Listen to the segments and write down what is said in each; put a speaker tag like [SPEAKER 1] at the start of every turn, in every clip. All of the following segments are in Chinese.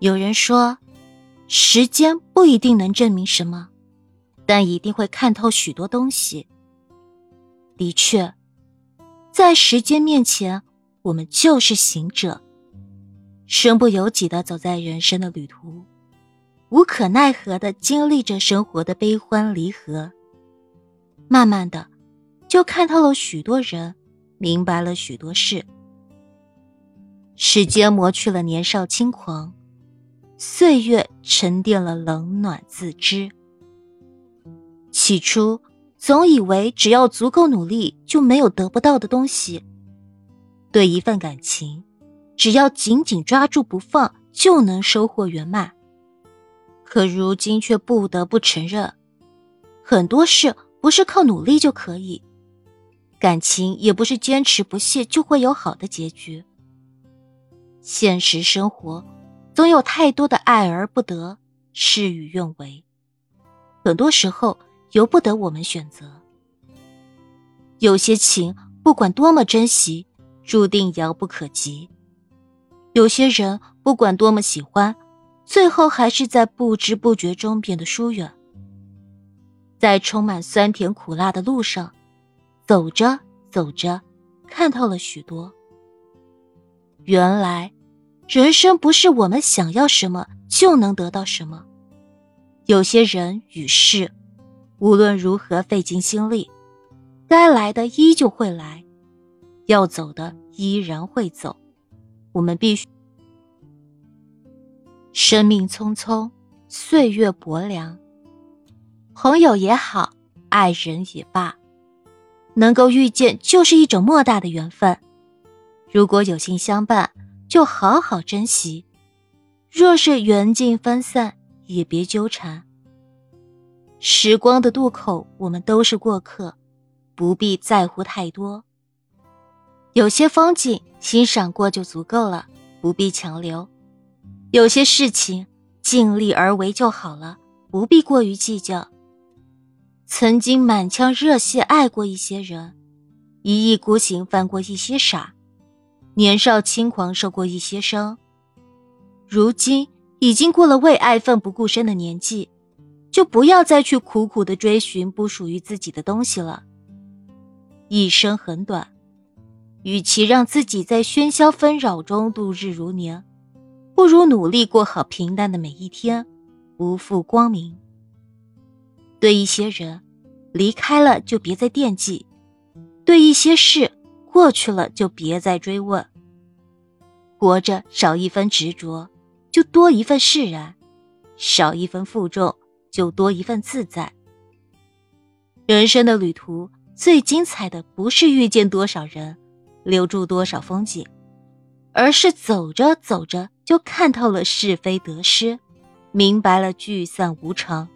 [SPEAKER 1] 有人说，时间不一定能证明什么，但一定会看透许多东西。的确，在时间面前，我们就是行者，身不由己的走在人生的旅途，无可奈何的经历着生活的悲欢离合。慢慢的，就看透了许多人，明白了许多事。时间磨去了年少轻狂，岁月沉淀了冷暖自知。起初总以为只要足够努力，就没有得不到的东西。对一份感情，只要紧紧抓住不放，就能收获圆满。可如今却不得不承认，很多事不是靠努力就可以，感情也不是坚持不懈就会有好的结局。现实生活，总有太多的爱而不得，事与愿违。很多时候由不得我们选择。有些情不管多么珍惜，注定遥不可及；有些人不管多么喜欢，最后还是在不知不觉中变得疏远。在充满酸甜苦辣的路上，走着走着，看透了许多。原来。人生不是我们想要什么就能得到什么，有些人与事，无论如何费尽心力，该来的依旧会来，要走的依然会走。我们必须。生命匆匆，岁月薄凉，朋友也好，爱人也罢，能够遇见就是一种莫大的缘分。如果有幸相伴。就好好珍惜，若是缘尽分散，也别纠缠。时光的渡口，我们都是过客，不必在乎太多。有些风景欣赏过就足够了，不必强留；有些事情尽力而为就好了，不必过于计较。曾经满腔热血爱过一些人，一意孤行犯过一些傻。年少轻狂，受过一些伤，如今已经过了为爱奋不顾身的年纪，就不要再去苦苦的追寻不属于自己的东西了。一生很短，与其让自己在喧嚣纷扰中度日如年，不如努力过好平淡的每一天，不负光明。对一些人，离开了就别再惦记；对一些事。过去了就别再追问。活着少一分执着，就多一份释然；少一分负重，就多一份自在。人生的旅途最精彩的不是遇见多少人，留住多少风景，而是走着走着就看透了是非得失，明白了聚散无常，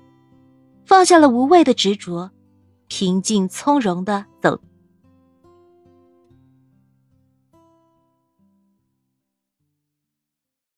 [SPEAKER 1] 放下了无谓的执着，平静从容的走。